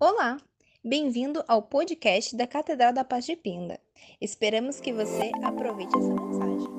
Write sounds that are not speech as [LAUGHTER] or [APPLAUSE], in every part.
Olá, bem-vindo ao podcast da Catedral da Paz de Pinda. Esperamos que você aproveite essa mensagem.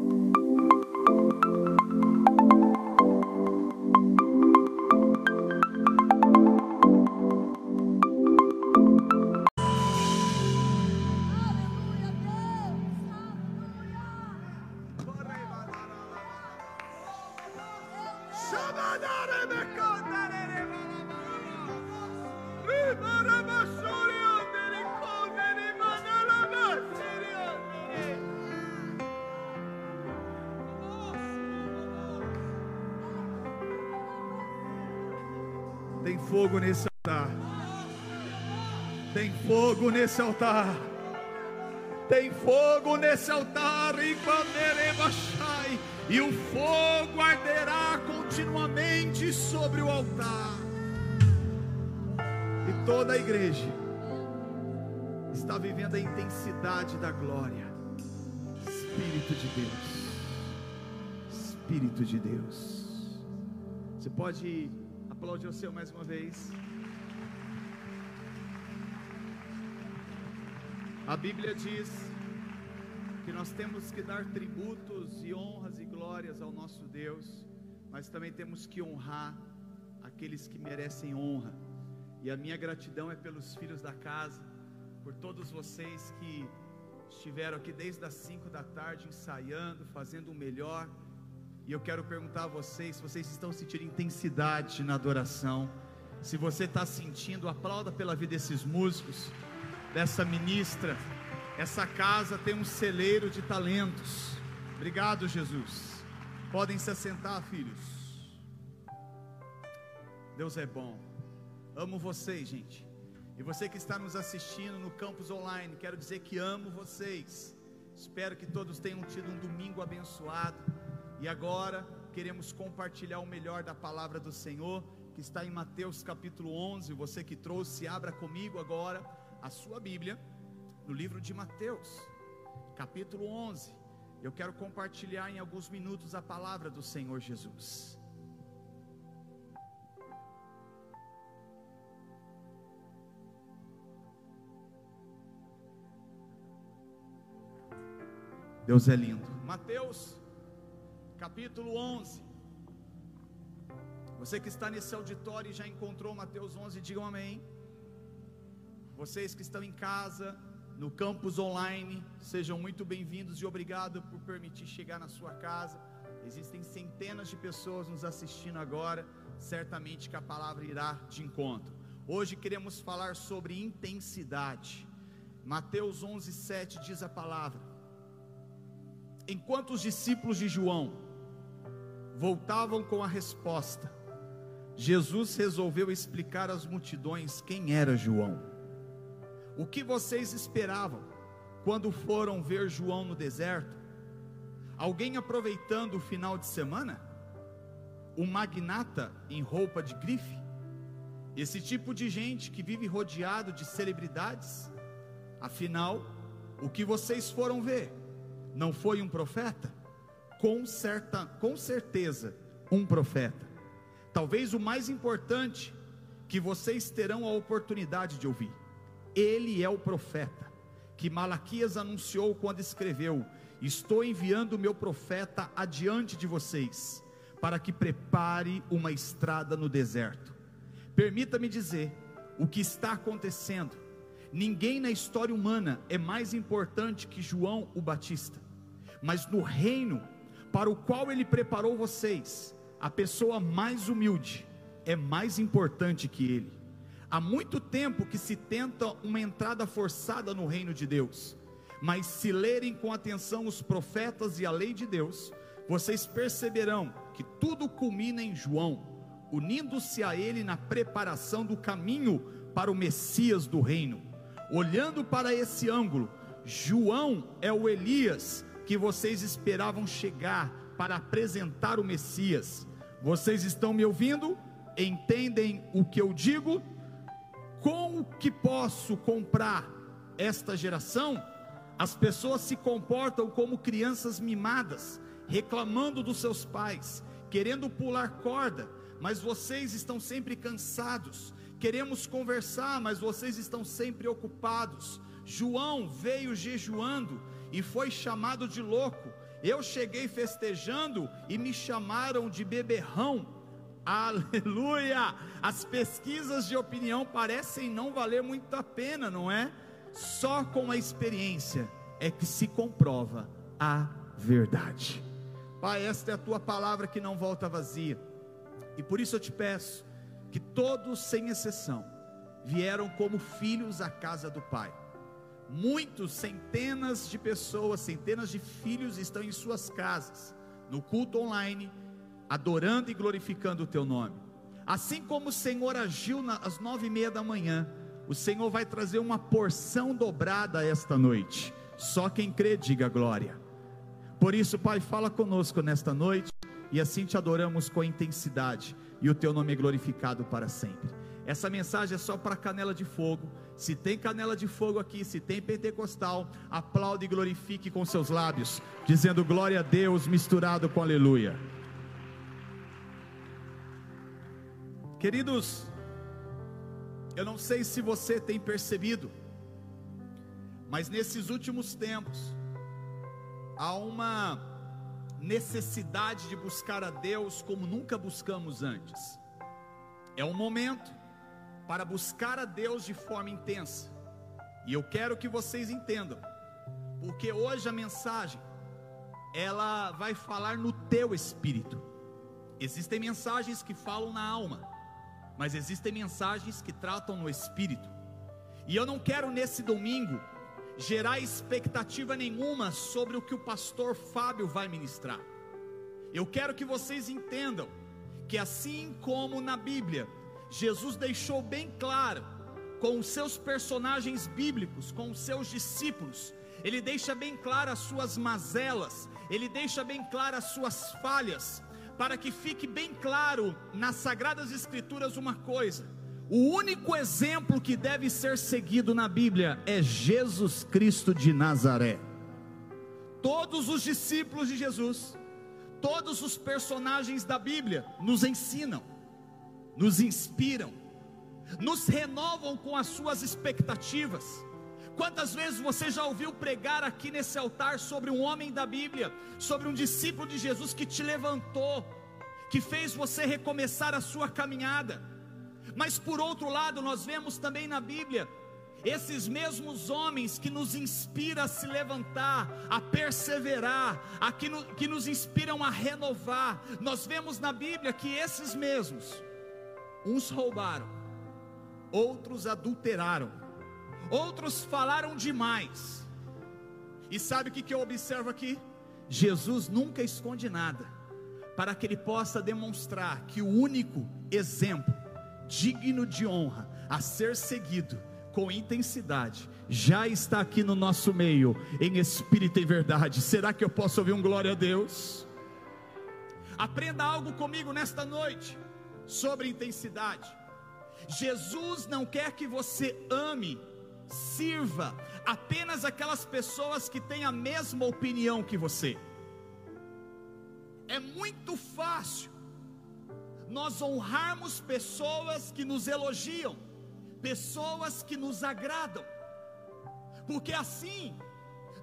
Nesse altar. Tem fogo nesse altar. E o fogo arderá continuamente sobre o altar. E toda a igreja está vivendo a intensidade da glória. Espírito de Deus. Espírito de Deus. Você pode aplaudir o seu mais uma vez. A Bíblia diz que nós temos que dar tributos e honras e glórias ao nosso Deus, mas também temos que honrar aqueles que merecem honra. E a minha gratidão é pelos filhos da casa, por todos vocês que estiveram aqui desde as 5 da tarde ensaiando, fazendo o melhor. E eu quero perguntar a vocês se vocês estão sentindo intensidade na adoração. Se você está sentindo, aplauda pela vida desses músicos, dessa ministra. Essa casa tem um celeiro de talentos. Obrigado, Jesus. Podem se assentar, filhos. Deus é bom. Amo vocês, gente. E você que está nos assistindo no campus online, quero dizer que amo vocês. Espero que todos tenham tido um domingo abençoado. E agora queremos compartilhar o melhor da palavra do Senhor, que está em Mateus capítulo 11. Você que trouxe, abra comigo agora a sua Bíblia, no livro de Mateus, capítulo 11. Eu quero compartilhar em alguns minutos a palavra do Senhor Jesus. Deus é lindo. Mateus capítulo 11. Você que está nesse auditório e já encontrou Mateus 11, digam amém. Vocês que estão em casa, no campus online, sejam muito bem-vindos e obrigado por permitir chegar na sua casa. Existem centenas de pessoas nos assistindo agora, certamente que a palavra irá de encontro. Hoje queremos falar sobre intensidade. Mateus 11, 7 diz a palavra: Enquanto os discípulos de João voltavam com a resposta, Jesus resolveu explicar às multidões quem era João. O que vocês esperavam quando foram ver João no deserto? Alguém aproveitando o final de semana? Um magnata em roupa de grife? Esse tipo de gente que vive rodeado de celebridades? Afinal, o que vocês foram ver? Não foi um profeta? Com, certa, com certeza, um profeta. Talvez o mais importante que vocês terão a oportunidade de ouvir. Ele é o profeta que Malaquias anunciou quando escreveu: Estou enviando o meu profeta adiante de vocês, para que prepare uma estrada no deserto. Permita-me dizer o que está acontecendo. Ninguém na história humana é mais importante que João o Batista, mas no reino para o qual ele preparou vocês, a pessoa mais humilde é mais importante que ele. Há muito tempo que se tenta uma entrada forçada no reino de Deus, mas se lerem com atenção os profetas e a lei de Deus, vocês perceberão que tudo culmina em João, unindo-se a ele na preparação do caminho para o Messias do reino. Olhando para esse ângulo, João é o Elias que vocês esperavam chegar para apresentar o Messias. Vocês estão me ouvindo? Entendem o que eu digo? Com o que posso comprar esta geração? As pessoas se comportam como crianças mimadas, reclamando dos seus pais, querendo pular corda, mas vocês estão sempre cansados, queremos conversar, mas vocês estão sempre ocupados. João veio jejuando e foi chamado de louco. Eu cheguei festejando e me chamaram de beberrão. Aleluia! As pesquisas de opinião parecem não valer muito a pena, não é? Só com a experiência é que se comprova a verdade. Pai, esta é a tua palavra que não volta vazia. E por isso eu te peço que todos, sem exceção, vieram como filhos à casa do Pai. Muitos, centenas de pessoas, centenas de filhos estão em suas casas, no culto online, adorando e glorificando o teu nome. Assim como o Senhor agiu às nove e meia da manhã, o Senhor vai trazer uma porção dobrada esta noite. Só quem crê, diga glória. Por isso, Pai, fala conosco nesta noite e assim te adoramos com intensidade e o teu nome é glorificado para sempre. Essa mensagem é só para canela de fogo. Se tem canela de fogo aqui, se tem pentecostal, aplaude e glorifique com seus lábios, dizendo glória a Deus misturado com aleluia. Queridos, eu não sei se você tem percebido, mas nesses últimos tempos, há uma necessidade de buscar a Deus como nunca buscamos antes. É um momento para buscar a Deus de forma intensa. E eu quero que vocês entendam, porque hoje a mensagem ela vai falar no teu espírito. Existem mensagens que falam na alma, mas existem mensagens que tratam no espírito. E eu não quero nesse domingo gerar expectativa nenhuma sobre o que o pastor Fábio vai ministrar. Eu quero que vocês entendam que assim como na Bíblia, Jesus deixou bem claro com os seus personagens bíblicos, com os seus discípulos, ele deixa bem claro as suas mazelas, ele deixa bem claro as suas falhas, para que fique bem claro nas sagradas escrituras uma coisa: o único exemplo que deve ser seguido na Bíblia é Jesus Cristo de Nazaré. Todos os discípulos de Jesus, todos os personagens da Bíblia nos ensinam, nos inspiram, nos renovam com as suas expectativas. Quantas vezes você já ouviu pregar aqui nesse altar sobre um homem da Bíblia, sobre um discípulo de Jesus que te levantou, que fez você recomeçar a sua caminhada? Mas por outro lado, nós vemos também na Bíblia esses mesmos homens que nos inspiram a se levantar, a perseverar, a que, no, que nos inspiram a renovar. Nós vemos na Bíblia que esses mesmos, uns roubaram, outros adulteraram, outros falaram demais. E sabe o que, eu observo aqui? Jesus nunca esconde nada, para que ele possa demonstrar que o único exemplo digno de honra, a ser seguido com intensidade, já está aqui no nosso meio, em espírito e verdade. Será que eu posso ouvir um glória a Deus? Aprenda algo comigo nesta noite sobre intensidade. Jesus não quer que você ame, sirva apenas aquelas pessoas que têm a mesma opinião que você. É muito fácil nós honrarmos pessoas que nos elogiam, pessoas que nos agradam, porque assim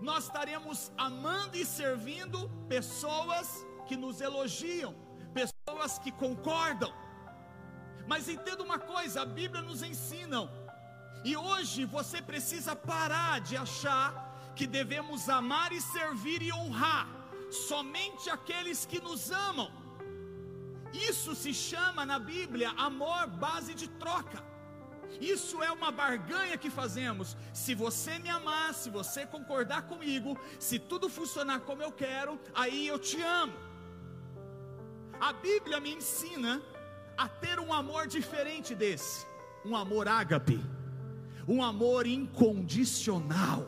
nós estaremos amando e servindo pessoas que nos elogiam, pessoas que concordam. Mas entenda uma coisa, a Bíblia nos ensina, e hoje você precisa parar de achar que devemos amar e servir e honrar somente aqueles que nos amam isso se chama na Bíblia amor base de troca. Isso é uma barganha que fazemos. Se você me amar, se você concordar comigo, se tudo funcionar como eu quero, aí eu te amo. A Bíblia me ensina a ter um amor diferente desse, um amor ágape, um amor incondicional.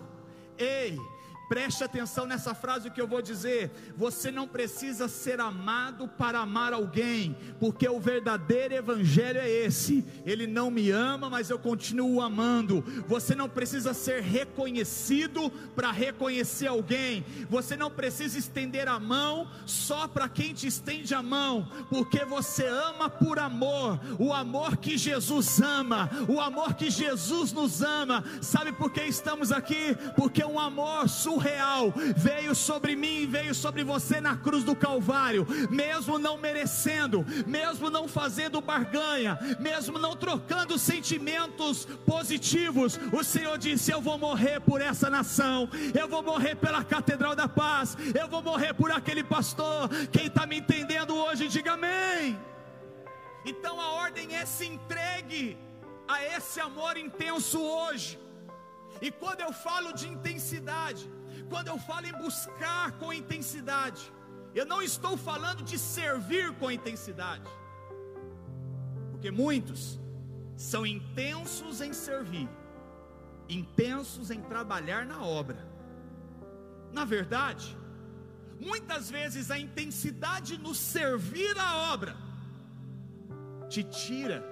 Ei, Preste atenção nessa frase que eu vou dizer. Você não precisa ser amado para amar alguém, porque o verdadeiro evangelho é esse. Ele não me ama, mas eu continuo amando. Você não precisa ser reconhecido para reconhecer alguém. Você não precisa estender a mão só para quem te estende a mão, porque você ama por amor. O amor que Jesus ama, o amor que Jesus nos ama. Sabe por que estamos aqui? Porque um amor sua real veio sobre mim e veio sobre você na cruz do Calvário, mesmo não merecendo, mesmo não fazendo barganha, mesmo não trocando sentimentos positivos, o Senhor disse: Eu vou morrer por essa nação, eu vou morrer pela Catedral da Paz, eu vou morrer por aquele pastor. Quem está me entendendo hoje, diga amém. Então a ordem é se entregue a esse amor intenso hoje. E quando eu falo de intensidade, quando eu falo em buscar com intensidade, eu não estou falando de servir com intensidade, porque muitos são intensos em servir, intensos em trabalhar na obra. Na verdade, muitas vezes a intensidade no servir a obra te tira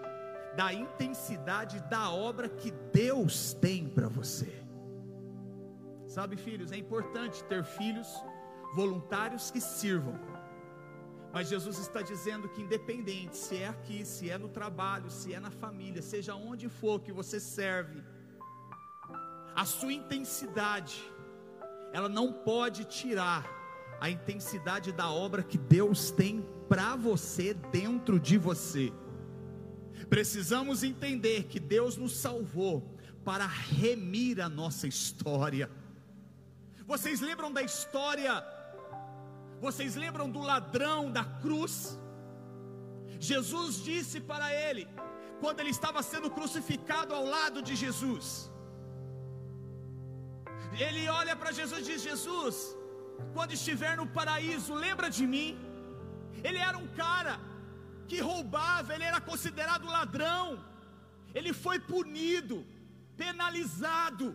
da intensidade da obra que Deus tem para você. Sabe, filhos, é importante ter filhos voluntários que sirvam. Mas Jesus está dizendo que, independente se é aqui, se é no trabalho, se é na família, seja onde for que você serve, a sua intensidade, ela não pode tirar a intensidade da obra que Deus tem para você dentro de você. Precisamos entender que Deus nos salvou para remir a nossa história. Vocês lembram da história? Vocês lembram do ladrão da cruz? Jesus disse para ele, quando ele estava sendo crucificado ao lado de Jesus, ele olha para Jesus e diz: Jesus, quando estiver no paraíso, lembra de mim. Ele era um cara que roubava, ele era considerado ladrão, ele foi punido, penalizado,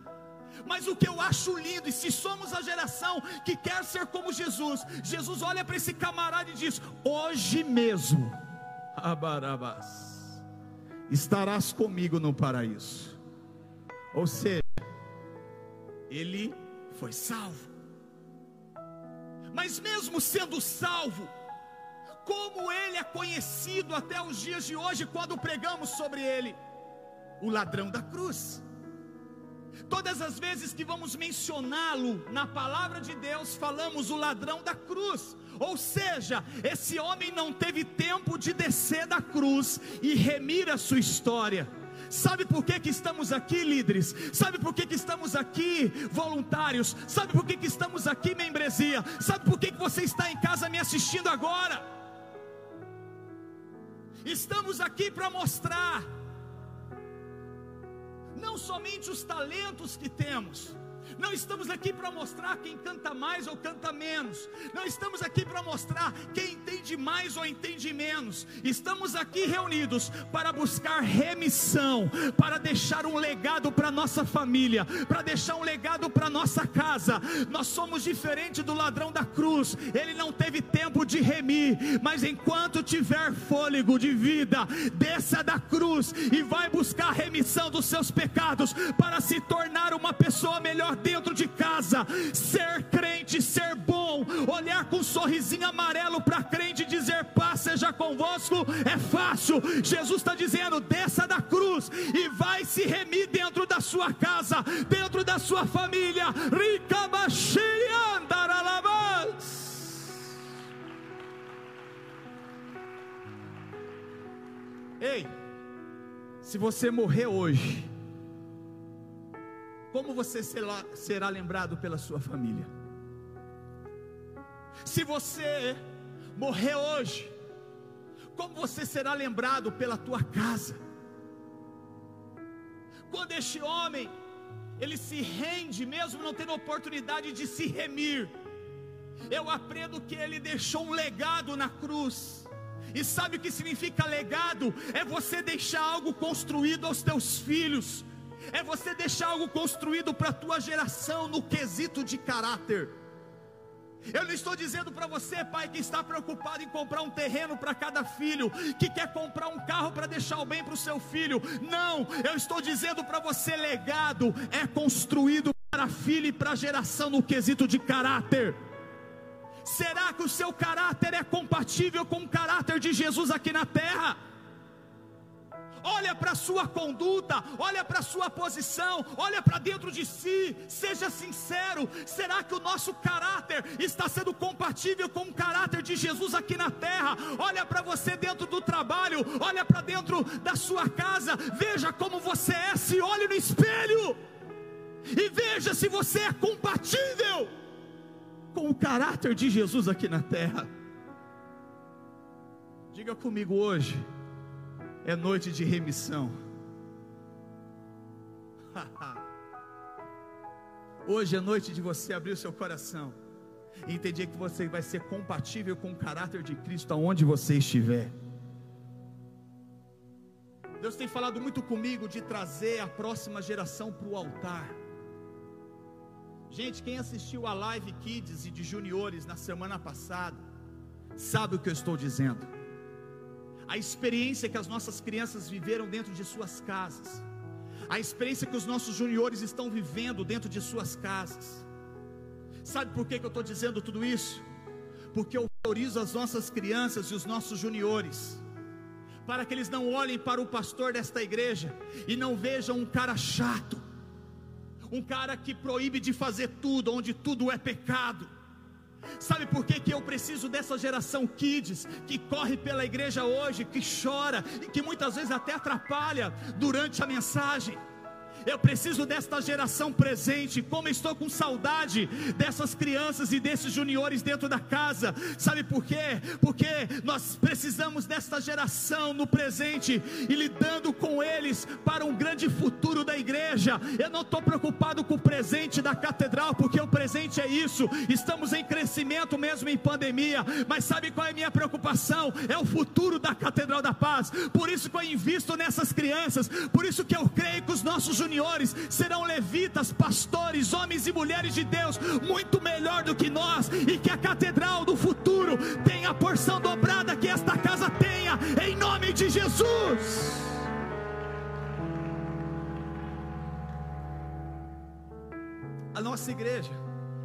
mas o que eu acho lindo, e se somos a geração que quer ser como Jesus, Jesus olha para esse camarada e diz: Hoje mesmo, Abarabás, estarás comigo no paraíso. Ou seja, ele foi salvo. Mas mesmo sendo salvo, como ele é conhecido até os dias de hoje, quando pregamos sobre ele, o ladrão da cruz. Todas as vezes que vamos mencioná-lo na palavra de Deus, falamos o ladrão da cruz. Ou seja, esse homem não teve tempo de descer da cruz e remir a sua história. Sabe por que, que estamos aqui, líderes? Sabe por que, que estamos aqui, voluntários? Sabe por que, que estamos aqui, membresia? Sabe por que, que você está em casa me assistindo agora? Estamos aqui para mostrar não somente os talentos que temos, não estamos aqui para mostrar quem canta mais ou canta menos. Não estamos aqui para mostrar quem entende mais ou entende menos. Estamos aqui reunidos para buscar remissão, para deixar um legado para nossa família, para deixar um legado para nossa casa. Nós somos diferente do ladrão da cruz. Ele não teve tempo de remir, mas enquanto tiver fôlego de vida, desça da cruz e vai buscar remissão dos seus pecados para se tornar uma pessoa melhor dentro de casa. Ser crente, ser bom, olhar com um sorrisinho amarelo para crente e dizer paz seja convosco é fácil. Jesus está dizendo: desça da cruz e vai se remir dentro da sua casa, dentro da sua família. Ei, se você morrer hoje, como você será, lembrado pela sua família? Se você morrer hoje, como você será lembrado pela tua casa? Quando este homem, ele se rende, mesmo não tendo oportunidade de se remir, eu aprendo que ele deixou um legado na cruz. E sabe o que significa legado? É você deixar algo construído aos teus filhos, é você deixar algo construído para a tua geração no quesito de caráter. Eu não estou dizendo para você, pai, que está preocupado em comprar um terreno para cada filho, que quer comprar um carro para deixar o bem para o seu filho. Não, eu estou dizendo para você: legado é construído para filho e para geração no quesito de caráter. Será que o seu caráter é compatível com o caráter de Jesus aqui na terra? Olha para a sua conduta, olha para a sua posição, olha para dentro de si, seja sincero: será que o nosso caráter está sendo compatível com o caráter de Jesus aqui na terra? Olha para você dentro do trabalho, olha para dentro da sua casa, veja como você é, se olhe no espelho e veja se você é compatível com o caráter de Jesus aqui na terra. Diga comigo hoje é noite de remissão. [LAUGHS] Hoje é noite de você abrir o seu coração e entender que você vai ser compatível com o caráter de Cristo aonde você estiver. Deus tem falado muito comigo de trazer a próxima geração para o altar. Gente, quem assistiu a live Kids e de juniores na semana passada, sabe o que eu estou dizendo a experiência que as nossas crianças viveram dentro de suas casas, a experiência que os nossos juniores estão vivendo dentro de suas casas. Sabe por que, que eu estou dizendo tudo isso? Porque eu valorizo as nossas crianças e os nossos juniores, para que eles não olhem para o pastor desta igreja e não vejam um cara chato, um cara que proíbe de fazer tudo, onde tudo é pecado Sabe por que, que eu preciso dessa geração kids que corre pela igreja hoje, que chora e que muitas vezes até atrapalha durante a mensagem? Eu preciso desta geração presente. Como estou com saudade dessas crianças e desses juniores dentro da casa. Sabe por quê? Porque nós precisamos desta geração no presente e lidando com eles para um grande futuro da igreja. Eu não estou preocupado com o presente da catedral, porque o presente é isso. Estamos em crescimento mesmo em pandemia. Mas sabe qual é a minha preocupação? É o futuro da Catedral da Paz. Por isso que eu invisto nessas crianças. Por isso que eu creio que os nossos juniores juniores serão levitas, pastores, homens e mulheres de Deus, muito melhor do que nós, e que a catedral do futuro tenha a porção dobrada que esta casa tenha, em nome de Jesus. A nossa igreja,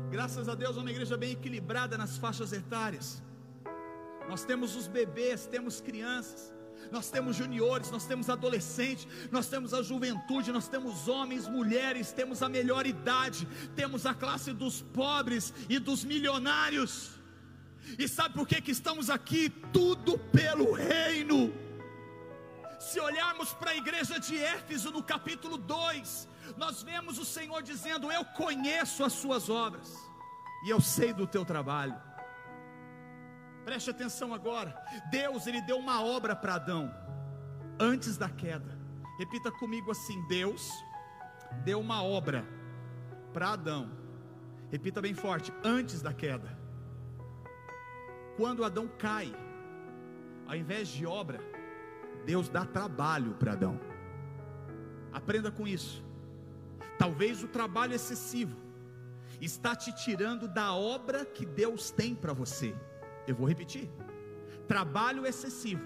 graças a Deus, é uma igreja bem equilibrada nas faixas etárias. Nós temos os bebês, temos crianças, nós temos juniores, nós temos adolescentes, nós temos a juventude, nós temos homens, mulheres, temos a melhor idade, temos a classe dos pobres e dos milionários. E sabe por que, que estamos aqui? Tudo pelo reino. Se olharmos para a igreja de Éfeso no capítulo 2, nós vemos o Senhor dizendo: Eu conheço as suas obras, e eu sei do teu trabalho Preste atenção agora. Deus ele deu uma obra para Adão antes da queda. Repita comigo assim: Deus deu uma obra para Adão. Repita bem forte: antes da queda. Quando Adão cai, ao invés de obra, Deus dá trabalho para Adão. Aprenda com isso. Talvez o trabalho excessivo está te tirando da obra que Deus tem para você. Eu vou repetir: trabalho excessivo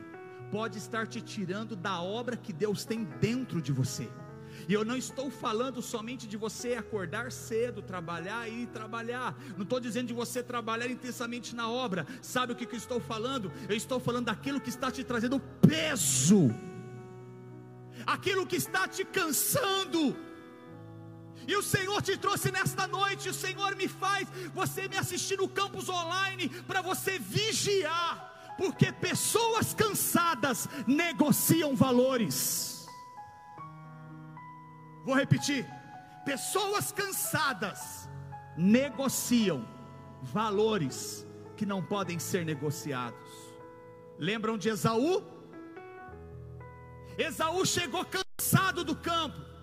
pode estar te tirando da obra que Deus tem dentro de você. E eu não estou falando somente de você acordar cedo, trabalhar e trabalhar. Não estou dizendo de você trabalhar intensamente na obra. Sabe o que, que eu estou falando? Eu estou falando daquilo que está te trazendo peso, aquilo que está te cansando e o Senhor te trouxe nesta noite, o Senhor me faz você me assistir no campus online para você vigiar, porque pessoas cansadas negociam valores. Vou repetir: pessoas cansadas negociam valores que não podem ser negociados. Lembram de Esaú? Esaú chegou cansado do campo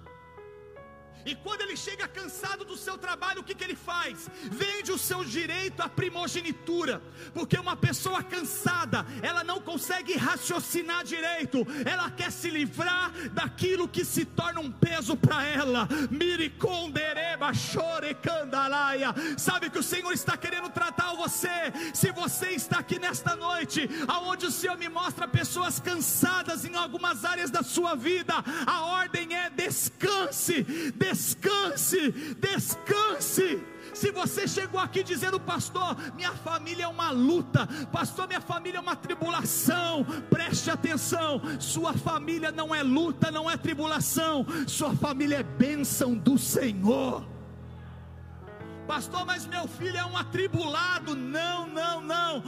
E quando ele chega cansado do seu trabalho, o que, que ele faz? Vende o seu direito à primogenitura, porque uma pessoa cansada, ela não consegue raciocinar direito, ela quer se livrar daquilo que se torna um peso para ela. Miricondereba, chore, candalaia. Sabe que o Senhor está querendo tratar você. Se você está aqui nesta noite, aonde o Senhor me mostra pessoas cansadas em algumas áreas da sua vida, a ordem é descanse, descanse descanse, descanse. Se você chegou aqui dizendo, pastor, minha família é uma luta, pastor, minha família é uma tribulação, preste atenção: sua família não é luta, não é tribulação, sua família é bênção do Senhor. Pastor, mas meu filho é um atribulado. Não, não, não.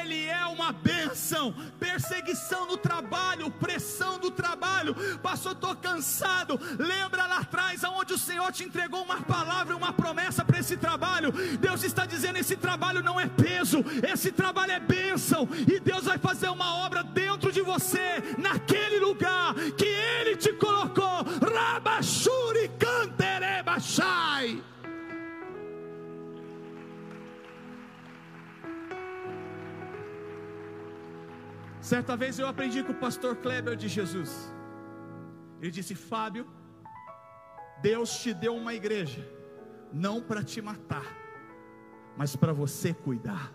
Ele é uma bênção. Perseguição no trabalho, pressão do trabalho. Pastor, estou cansado. Lembra lá atrás, aonde o Senhor te entregou uma palavra, uma promessa para esse trabalho. Deus está dizendo: esse trabalho não é peso, esse trabalho é bênção. E Deus vai fazer uma obra dentro de você, naquele Certa vez eu aprendi com o pastor Kleber de Jesus. Ele disse: Fábio, Deus te deu uma igreja, não para te matar, mas para você cuidar.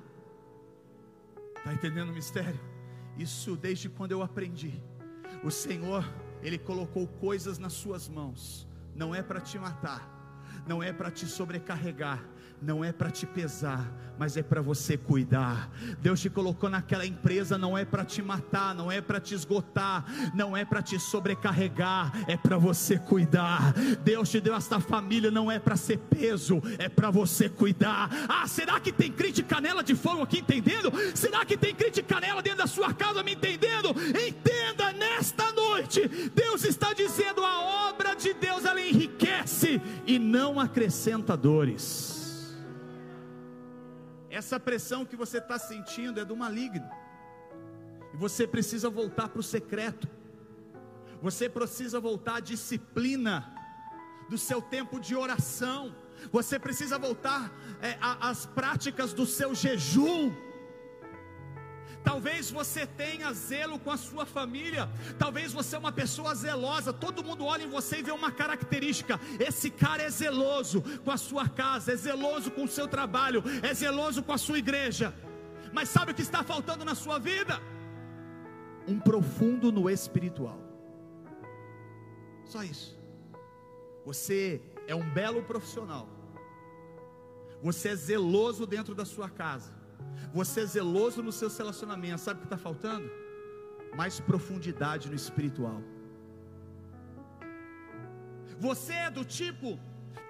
Está entendendo o mistério? Isso desde quando eu aprendi. O Senhor, Ele colocou coisas nas suas mãos, não é para te matar, não é para te sobrecarregar, não é para te pesar, mas é para você cuidar. Deus te colocou naquela empresa não é para te matar, não é para te esgotar, não é para te sobrecarregar, é para você cuidar. Deus te deu esta família não é para ser peso, é para você cuidar. Ah, será que tem crítica nela de fogo aqui entendendo? Será que tem crítica nela dentro da sua casa me entendendo? Entenda nesta noite, Deus está dizendo a obra de Deus ela enriquece e não acrescenta dores. Essa pressão que você está sentindo é do maligno. E você precisa voltar para o secreto. Você precisa voltar à disciplina do seu tempo de oração. Você precisa voltar é, às práticas do seu jejum. Talvez você tenha zelo com a sua família. Talvez você é uma pessoa zelosa. Todo mundo olha em você e vê uma característica. Esse cara é zeloso com a sua casa, é zeloso com o seu trabalho, é zeloso com a sua igreja. Mas sabe o que está faltando na sua vida? Um profundo no espiritual. Só isso. Você é um belo profissional. Você é zeloso dentro da sua casa você é zeloso nos seus relacionamentos, sabe o que está faltando? Mais profundidade no espiritual. Você é do tipo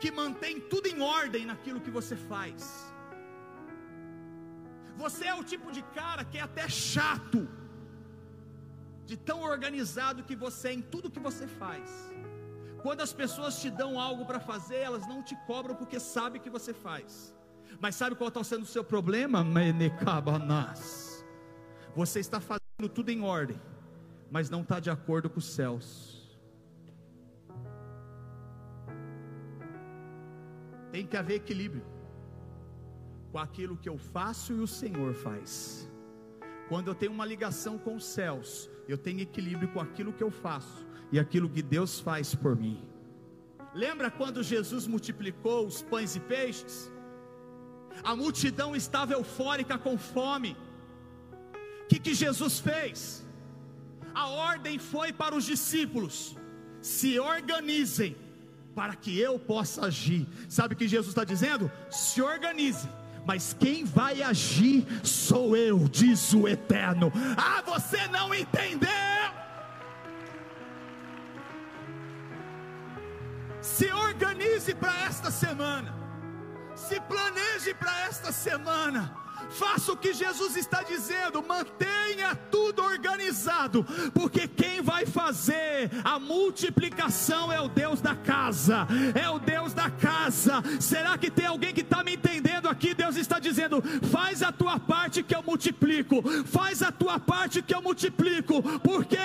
que mantém tudo em ordem naquilo que você faz. Você é o tipo de cara que é até chato, de tão organizado que você é em tudo que você faz. Quando as pessoas te dão algo para fazer, elas não te cobram porque sabem que você faz. Mas sabe qual está sendo o seu problema? Você está fazendo tudo em ordem, mas não está de acordo com os céus. Tem que haver equilíbrio com aquilo que eu faço e o Senhor faz. Quando eu tenho uma ligação com os céus, eu tenho equilíbrio com aquilo que eu faço e aquilo que Deus faz por mim. Lembra quando Jesus multiplicou os pães e peixes? A multidão estava eufórica com fome. O que, que Jesus fez? A ordem foi para os discípulos: se organizem para que eu possa agir. Sabe o que Jesus está dizendo? Se organize. Mas quem vai agir sou eu, diz o Eterno. Ah, você não entendeu? Se organize para esta semana se planeje para esta semana. Faça o que Jesus está dizendo, mantenha tudo organizado, porque quem vai fazer a multiplicação é o Deus da casa, é o Deus da casa. Será que tem alguém que está me entendendo aqui? Deus está dizendo: faz a tua parte que eu multiplico, faz a tua parte que eu multiplico, porque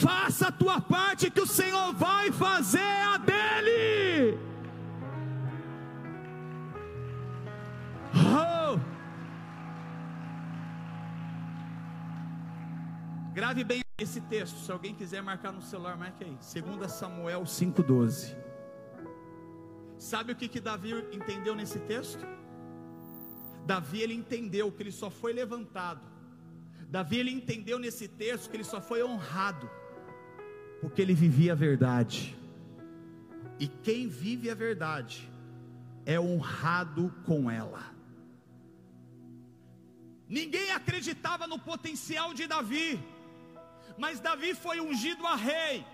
faça a tua parte que o Senhor vai fazer a dele. Oh! Grave bem esse texto, se alguém quiser marcar no celular, marque aí. 2 Samuel 5,12. Sabe o que, que Davi entendeu nesse texto? Davi ele entendeu que ele só foi levantado. Davi ele entendeu nesse texto que ele só foi honrado porque ele vivia a verdade. E quem vive a verdade é honrado com ela. Ninguém acreditava no potencial de Davi, mas Davi foi ungido a rei.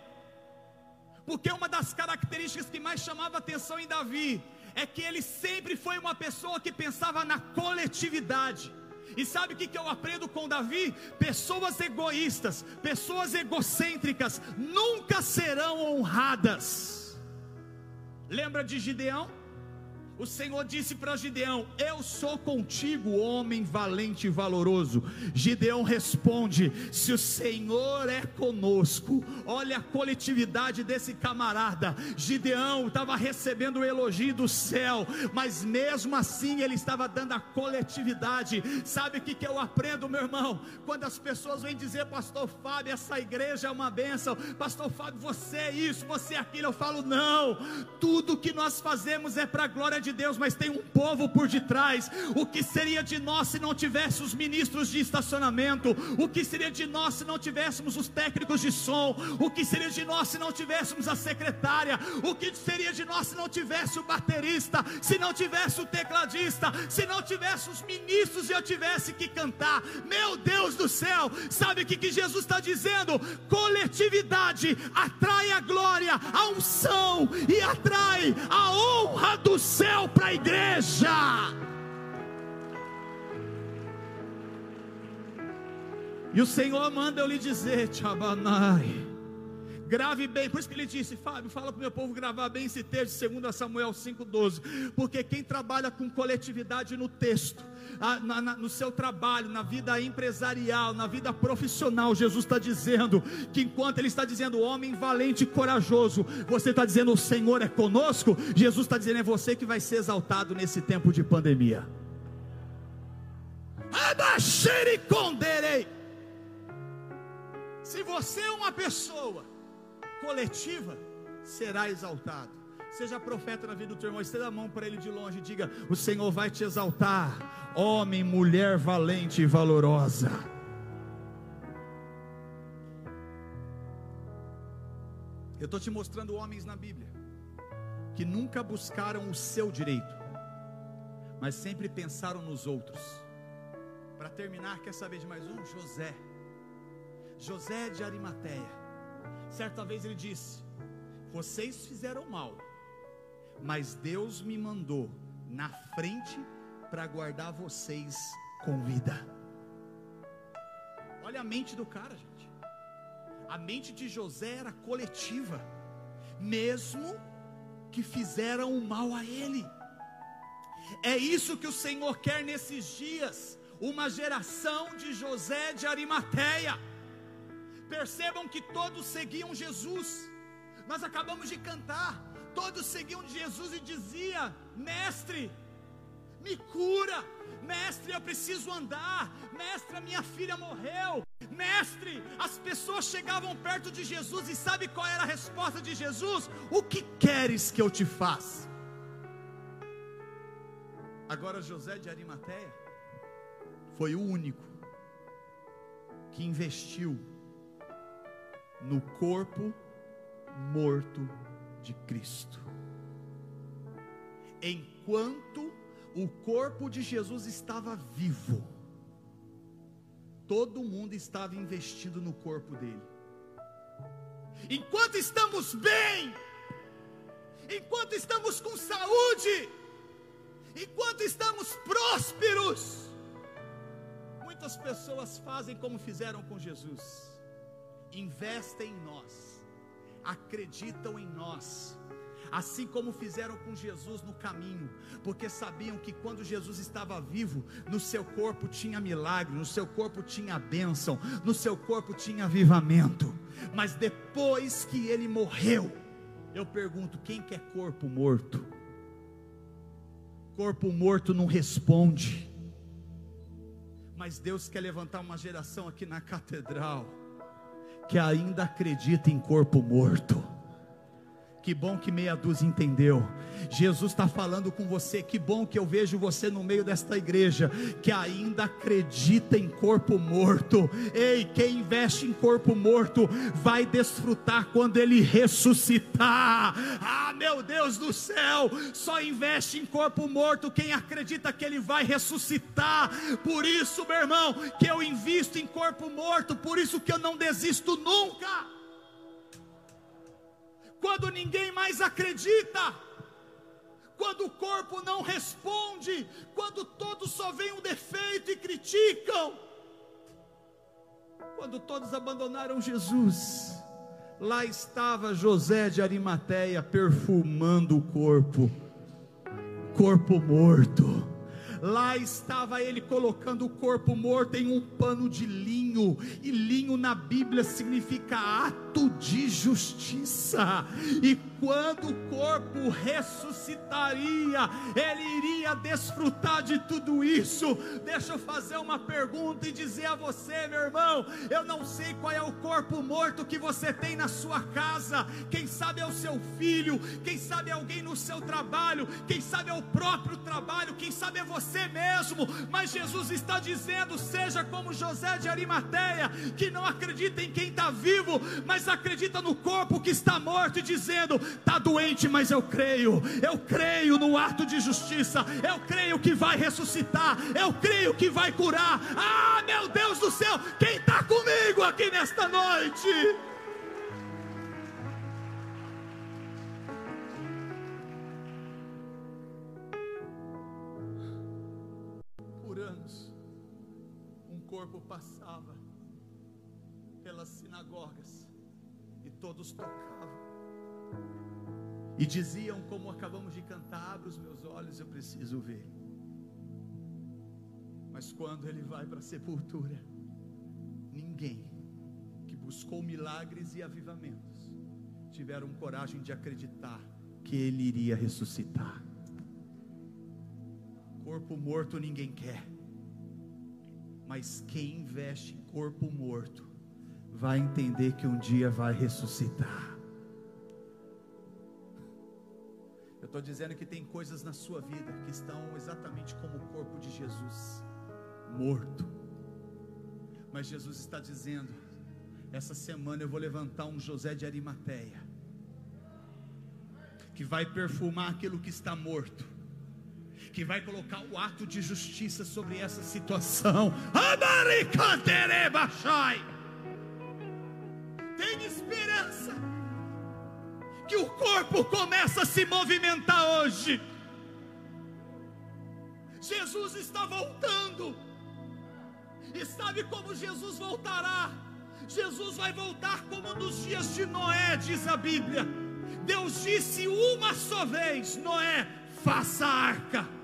Porque uma das características que mais chamava atenção em Davi é que ele sempre foi uma pessoa que pensava na coletividade. E sabe o que, eu aprendo com Davi? Pessoas egoístas, pessoas egocêntricas, nunca serão honradas. Lembra de Gideão? O Senhor disse para Gideão: Eu sou contigo, homem valente e valoroso. Gideão responde: Se o Senhor é conosco, olha a coletividade desse camarada. Gideão estava recebendo o elogio do céu, mas mesmo assim ele estava dando a coletividade. Sabe o que, que eu aprendo, meu irmão? Quando as pessoas vêm dizer, Pastor Fábio, essa igreja é uma bênção, Pastor Fábio, você é isso, você é aquilo. Eu falo: Não, tudo que nós fazemos é para a glória de Deus, mas tem um povo por detrás. O que seria de nós se não tivesse os ministros de estacionamento? O que seria de nós se não tivéssemos os técnicos de som? O que seria de nós se não tivéssemos a secretária? O que seria de nós se não tivesse o baterista? Se não tivesse o tecladista? Se não tivesse os ministros e eu tivesse que cantar? Meu Deus do céu, sabe o que, que Jesus está dizendo? Coletividade atrai a glória, a unção e atrai a honra do céu céu para a igreja. E o Senhor manda eu lhe dizer, Tchabanai. Grave bem, por isso que ele disse, Fábio, fala para o meu povo gravar bem esse texto, 2 Samuel 5,12. Porque quem trabalha com coletividade no texto, na, na, no seu trabalho, na vida empresarial, na vida profissional, Jesus está dizendo que enquanto Ele está dizendo homem valente e corajoso, você está dizendo o Senhor é conosco, Jesus está dizendo é você que vai ser exaltado nesse tempo de pandemia. Se você é uma pessoa coletiva, será exaltado. Seja profeta na vida do teu irmão, estenda a mão para ele de longe e diga: O Senhor vai te exaltar, homem, mulher valente e valorosa. Eu estou te mostrando homens na Bíblia que nunca buscaram o seu direito, mas sempre pensaram nos outros. Para terminar, quer saber de mais um? José. José de Arimateia Certa vez ele disse: Vocês fizeram mal, mas Deus me mandou na frente para guardar vocês com vida. Olha a mente do cara, gente. A mente de José era coletiva, mesmo que fizeram o mal a ele. É isso que o Senhor quer nesses dias, uma geração de José de Arimateia Percebam que todos seguiam Jesus. Nós acabamos de cantar. Todos seguiam Jesus e dizia: Mestre, me cura. Mestre, eu preciso andar. Mestre, a minha filha morreu. Mestre, as pessoas chegavam perto de Jesus e sabe qual era a resposta de Jesus? O que queres que eu te faça? Agora José de Arimateia foi o único que investiu no corpo morto de Cristo. Enquanto o corpo de Jesus estava vivo, todo mundo estava investindo no corpo dele. Enquanto estamos bem, enquanto estamos com saúde, enquanto estamos prósperos, muitas pessoas fazem como fizeram com Jesus investem em nós, acreditam em nós, assim como fizeram com Jesus no caminho, porque sabiam que quando Jesus estava vivo, no seu corpo tinha milagre, no seu corpo tinha bênção, no seu corpo tinha avivamento, mas depois que ele morreu, eu pergunto: quem quer corpo morto? Corpo morto não responde, mas Deus quer levantar uma geração aqui na catedral que ainda acredita em corpo morto. Que bom que meia dúzia entendeu. Jesus está falando com você. Que bom que eu vejo você no meio desta igreja que ainda acredita em corpo morto. Ei, quem investe em corpo morto vai desfrutar quando ele ressuscitar. Ah, meu Deus do céu! Só investe em corpo morto quem acredita que ele vai ressuscitar. Por isso, meu irmão, que eu invisto em corpo morto. Por isso que eu não desisto nunca quando ninguém mais acredita, quando o corpo não responde, quando todos só veem um defeito e criticam, quando todos abandonaram Jesus, lá estava José de Arimateia perfumando o corpo, corpo morto Lá estava ele colocando o corpo morto em um pano de linho, e linho na Bíblia significa ato de justiça. E quando o corpo ressuscitaria, ele iria desfrutar de tudo isso. Deixa eu fazer uma pergunta e dizer a você, meu irmão, eu não sei qual é o corpo morto que você tem na sua casa. Quem sabe é o seu filho, quem sabe é alguém no seu trabalho, quem sabe é o próprio trabalho, quem sabe é você mesmo, mas Jesus está dizendo: seja como José de Arimateia, que não acredita em quem está vivo, mas acredita no corpo que está morto, e dizendo: está doente, mas eu creio, eu creio no ato de justiça, eu creio que vai ressuscitar, eu creio que vai curar. Ah, meu Deus do céu, quem está comigo aqui nesta noite? corpo passava pelas sinagogas e todos tocavam e diziam, como acabamos de cantar: Abra os meus olhos, eu preciso ver. Mas quando ele vai para a sepultura, ninguém que buscou milagres e avivamentos tiveram coragem de acreditar que ele iria ressuscitar. Corpo morto ninguém quer. Mas quem investe em corpo morto vai entender que um dia vai ressuscitar. Estou dizendo que tem coisas na sua vida que estão exatamente como o corpo de Jesus, morto. Mas Jesus está dizendo: essa semana eu vou levantar um José de Arimateia, que vai perfumar aquilo que está morto que vai colocar o ato de justiça sobre essa situação. Tem corpo começa a se movimentar hoje. Jesus está voltando. E sabe como Jesus voltará? Jesus vai voltar como nos dias de Noé, diz a Bíblia. Deus disse uma só vez: Noé, faça a arca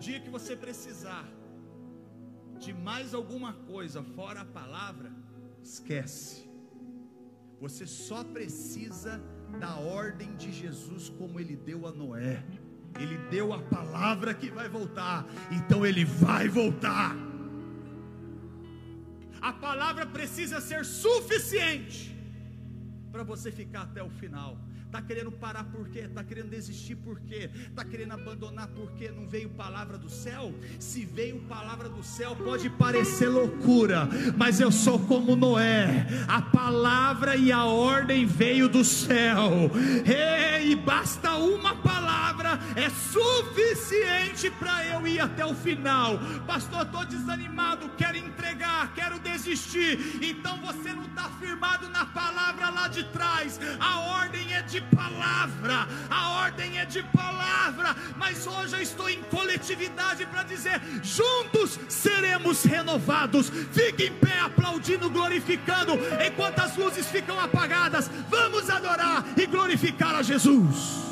dia que você precisar de mais alguma coisa fora a palavra, esquece. Você só precisa da ordem de Jesus como ele deu a Noé. Ele deu a palavra que vai voltar, então ele vai voltar. A palavra precisa ser suficiente para você ficar até o final. Está querendo parar por quê? Está querendo desistir por quê? Está querendo abandonar por quê? Não veio palavra do céu? Se veio palavra do céu, pode parecer loucura, mas eu sou como Noé. A palavra e a ordem veio do céu. Ei, basta uma palavra, é suficiente para eu ir até o final. Pastor, estou desanimado, quero entregar, quero desistir. Então você não está firmado na palavra lá de trás. A ordem é de palavra, a ordem é de palavra, mas hoje eu estou em coletividade para dizer: juntos seremos renovados. Fique em pé, aplaudindo, glorificando, enquanto as luzes ficam apagadas. Vamos adorar e glorificar a Jesus.